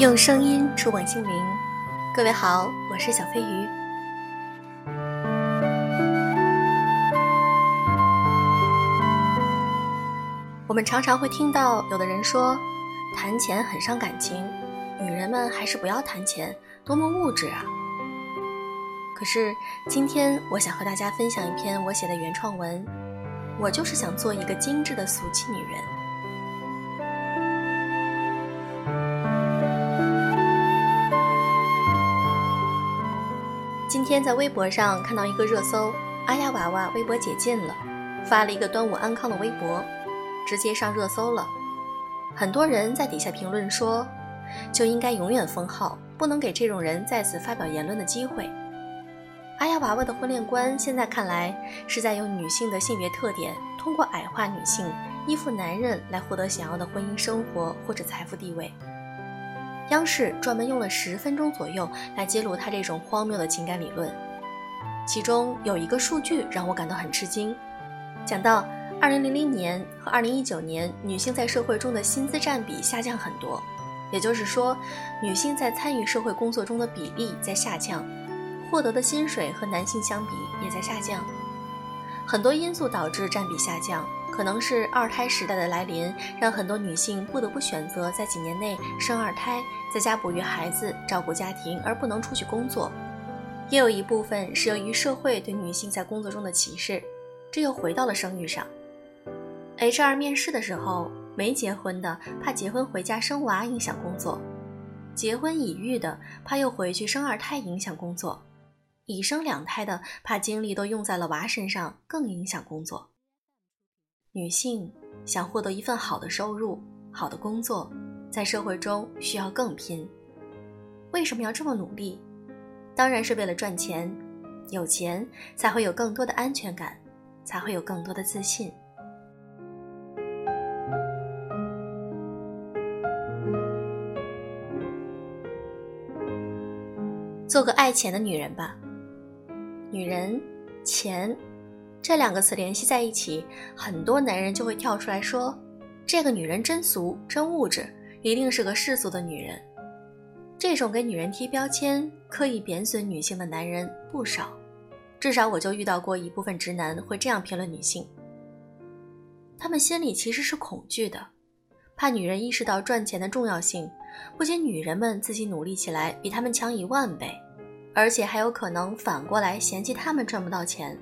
用声音触碰心灵，各位好，我是小飞鱼。我们常常会听到有的人说，谈钱很伤感情，女人们还是不要谈钱，多么物质啊！可是今天我想和大家分享一篇我写的原创文，我就是想做一个精致的俗气女人。今天在微博上看到一个热搜，阿丫娃娃微博解禁了，发了一个端午安康的微博，直接上热搜了。很多人在底下评论说，就应该永远封号，不能给这种人再次发表言论的机会。阿丫娃娃的婚恋观现在看来是在用女性的性别特点，通过矮化女性、依附男人来获得想要的婚姻生活或者财富地位。央视专门用了十分钟左右来揭露他这种荒谬的情感理论，其中有一个数据让我感到很吃惊，讲到2000年和2019年女性在社会中的薪资占比下降很多，也就是说，女性在参与社会工作中的比例在下降，获得的薪水和男性相比也在下降，很多因素导致占比下降。可能是二胎时代的来临，让很多女性不得不选择在几年内生二胎，在家哺育孩子、照顾家庭，而不能出去工作。也有一部分是由于社会对女性在工作中的歧视，这又回到了生育上。HR 面试的时候，没结婚的怕结婚回家生娃影响工作，结婚已育的怕又回去生二胎影响工作，已生两胎的怕精力都用在了娃身上更影响工作。女性想获得一份好的收入、好的工作，在社会中需要更拼。为什么要这么努力？当然是为了赚钱。有钱才会有更多的安全感，才会有更多的自信。做个爱钱的女人吧。女人，钱。这两个词联系在一起，很多男人就会跳出来说：“这个女人真俗，真物质，一定是个世俗的女人。”这种给女人贴标签、刻意贬损女性的男人不少，至少我就遇到过一部分直男会这样评论女性。他们心里其实是恐惧的，怕女人意识到赚钱的重要性，不仅女人们自己努力起来比他们强一万倍，而且还有可能反过来嫌弃他们赚不到钱。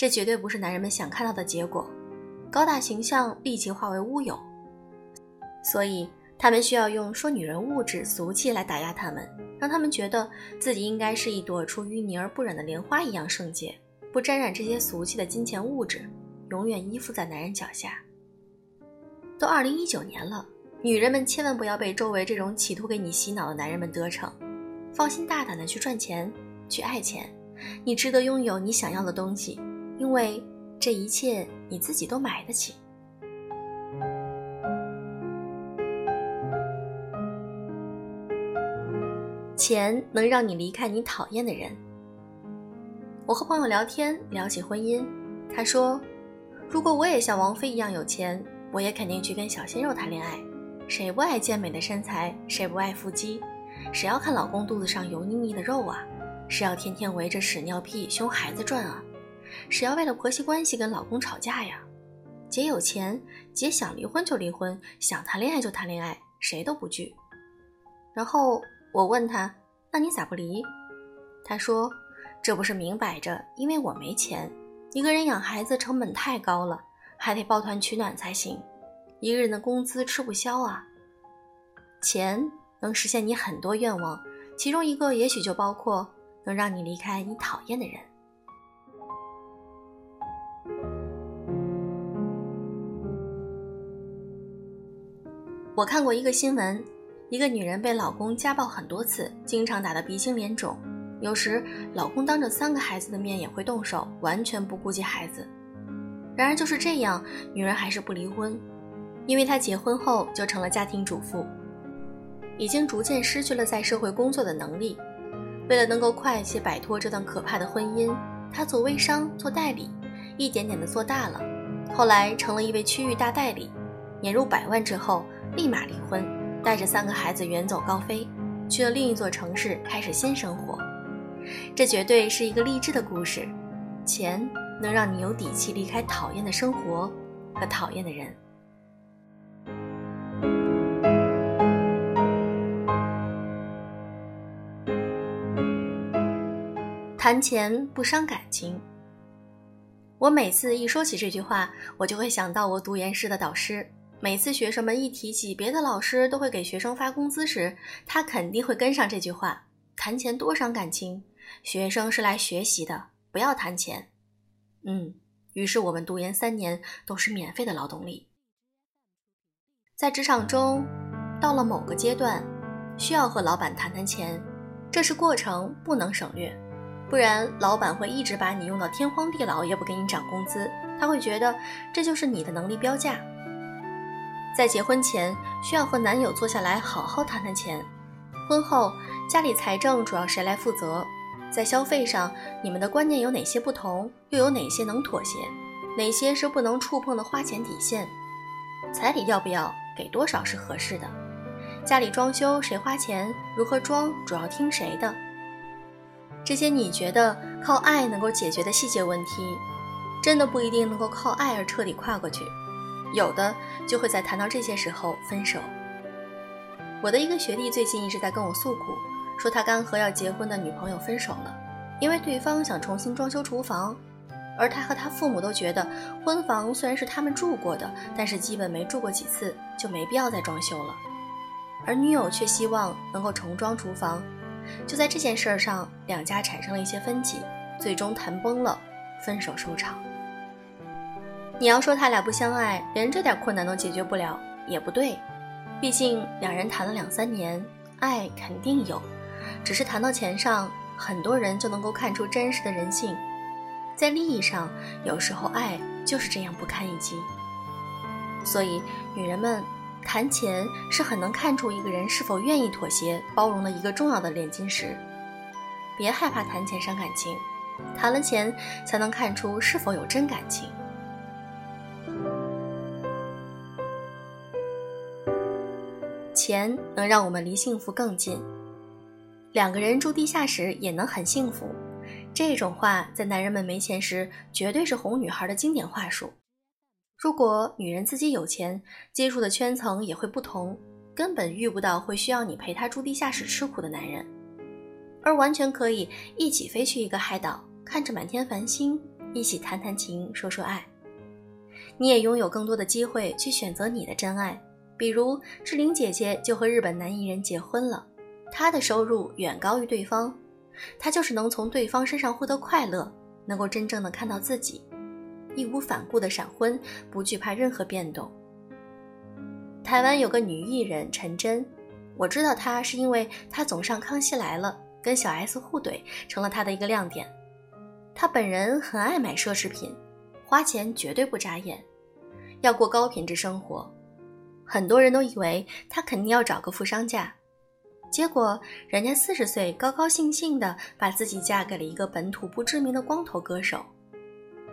这绝对不是男人们想看到的结果，高大形象立即化为乌有。所以他们需要用说女人物质俗气来打压他们，让他们觉得自己应该是一朵出淤泥而不染的莲花一样圣洁，不沾染这些俗气的金钱物质，永远依附在男人脚下。都二零一九年了，女人们千万不要被周围这种企图给你洗脑的男人们得逞，放心大胆的去赚钱，去爱钱，你值得拥有你想要的东西。因为这一切你自己都买得起。钱能让你离开你讨厌的人。我和朋友聊天，聊起婚姻，他说：“如果我也像王菲一样有钱，我也肯定去跟小鲜肉谈恋爱。谁不爱健美的身材？谁不爱腹肌？谁要看老公肚子上油腻腻的肉啊？谁要天天围着屎尿屁熊孩子转啊？”谁要为了婆媳关系跟老公吵架呀？姐有钱，姐想离婚就离婚，想谈恋爱就谈恋爱，谁都不惧。然后我问他：“那你咋不离？”他说：“这不是明摆着，因为我没钱。一个人养孩子成本太高了，还得抱团取暖才行。一个人的工资吃不消啊。钱能实现你很多愿望，其中一个也许就包括能让你离开你讨厌的人。”我看过一个新闻，一个女人被老公家暴很多次，经常打得鼻青脸肿，有时老公当着三个孩子的面也会动手，完全不顾及孩子。然而就是这样，女人还是不离婚，因为她结婚后就成了家庭主妇，已经逐渐失去了在社会工作的能力。为了能够快些摆脱这段可怕的婚姻，她做微商、做代理，一点点的做大了，后来成了一位区域大代理，年入百万之后。立马离婚，带着三个孩子远走高飞，去了另一座城市开始新生活。这绝对是一个励志的故事。钱能让你有底气离开讨厌的生活和讨厌的人。谈钱不伤感情。我每次一说起这句话，我就会想到我读研时的导师。每次学生们一提起别的老师都会给学生发工资时，他肯定会跟上这句话：谈钱多伤感情。学生是来学习的，不要谈钱。嗯，于是我们读研三年都是免费的劳动力。在职场中，到了某个阶段，需要和老板谈谈钱，这是过程，不能省略，不然老板会一直把你用到天荒地老，也不给你涨工资。他会觉得这就是你的能力标价。在结婚前，需要和男友坐下来好好谈谈钱；婚后，家里财政主要谁来负责？在消费上，你们的观念有哪些不同？又有哪些能妥协？哪些是不能触碰的花钱底线？彩礼要不要给多少是合适的？家里装修谁花钱？如何装主要听谁的？这些你觉得靠爱能够解决的细节问题，真的不一定能够靠爱而彻底跨过去。有的就会在谈到这些时候分手。我的一个学弟最近一直在跟我诉苦。说他刚和要结婚的女朋友分手了，因为对方想重新装修厨房，而他和他父母都觉得婚房虽然是他们住过的，但是基本没住过几次，就没必要再装修了。而女友却希望能够重装厨房，就在这件事上，两家产生了一些分歧，最终谈崩了，分手收场。你要说他俩不相爱，连这点困难都解决不了，也不对，毕竟两人谈了两三年，爱肯定有。只是谈到钱上，很多人就能够看出真实的人性。在利益上，有时候爱就是这样不堪一击。所以，女人们谈钱是很能看出一个人是否愿意妥协、包容的一个重要的炼金石。别害怕谈钱伤感情，谈了钱才能看出是否有真感情。钱能让我们离幸福更近。两个人住地下室也能很幸福，这种话在男人们没钱时绝对是哄女孩的经典话术。如果女人自己有钱，接触的圈层也会不同，根本遇不到会需要你陪她住地下室吃苦的男人，而完全可以一起飞去一个海岛，看着满天繁星，一起谈谈情，说说爱。你也拥有更多的机会去选择你的真爱，比如志玲姐姐就和日本男艺人结婚了。他的收入远高于对方，他就是能从对方身上获得快乐，能够真正的看到自己，义无反顾的闪婚，不惧怕任何变动。台湾有个女艺人陈真，我知道她是因为她总上康熙来了，跟小 S 互怼，成了她的一个亮点。她本人很爱买奢侈品，花钱绝对不眨眼，要过高品质生活。很多人都以为她肯定要找个富商嫁。结果，人家四十岁高高兴兴的把自己嫁给了一个本土不知名的光头歌手，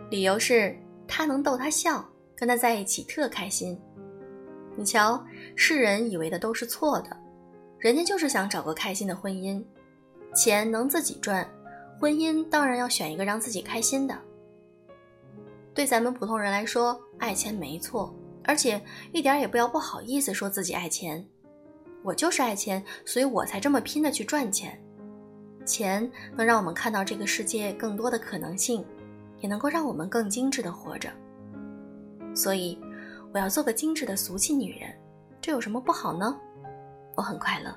理由是他能逗他笑，跟他在一起特开心。你瞧，世人以为的都是错的，人家就是想找个开心的婚姻，钱能自己赚，婚姻当然要选一个让自己开心的。对咱们普通人来说，爱钱没错，而且一点也不要不好意思说自己爱钱。我就是爱钱，所以我才这么拼的去赚钱。钱能让我们看到这个世界更多的可能性，也能够让我们更精致的活着。所以，我要做个精致的俗气女人，这有什么不好呢？我很快乐。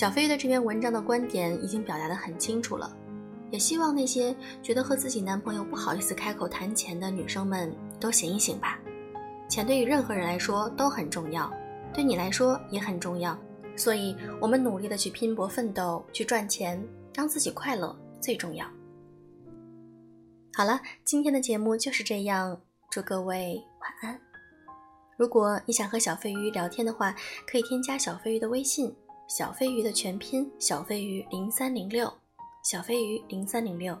小飞鱼的这篇文章的观点已经表达的很清楚了。也希望那些觉得和自己男朋友不好意思开口谈钱的女生们都醒一醒吧。钱对于任何人来说都很重要，对你来说也很重要。所以，我们努力的去拼搏奋斗，去赚钱，让自己快乐最重要。好了，今天的节目就是这样，祝各位晚安。如果你想和小飞鱼聊天的话，可以添加小飞鱼的微信，小飞鱼的全拼小飞鱼零三零六。小飞鱼零三零六。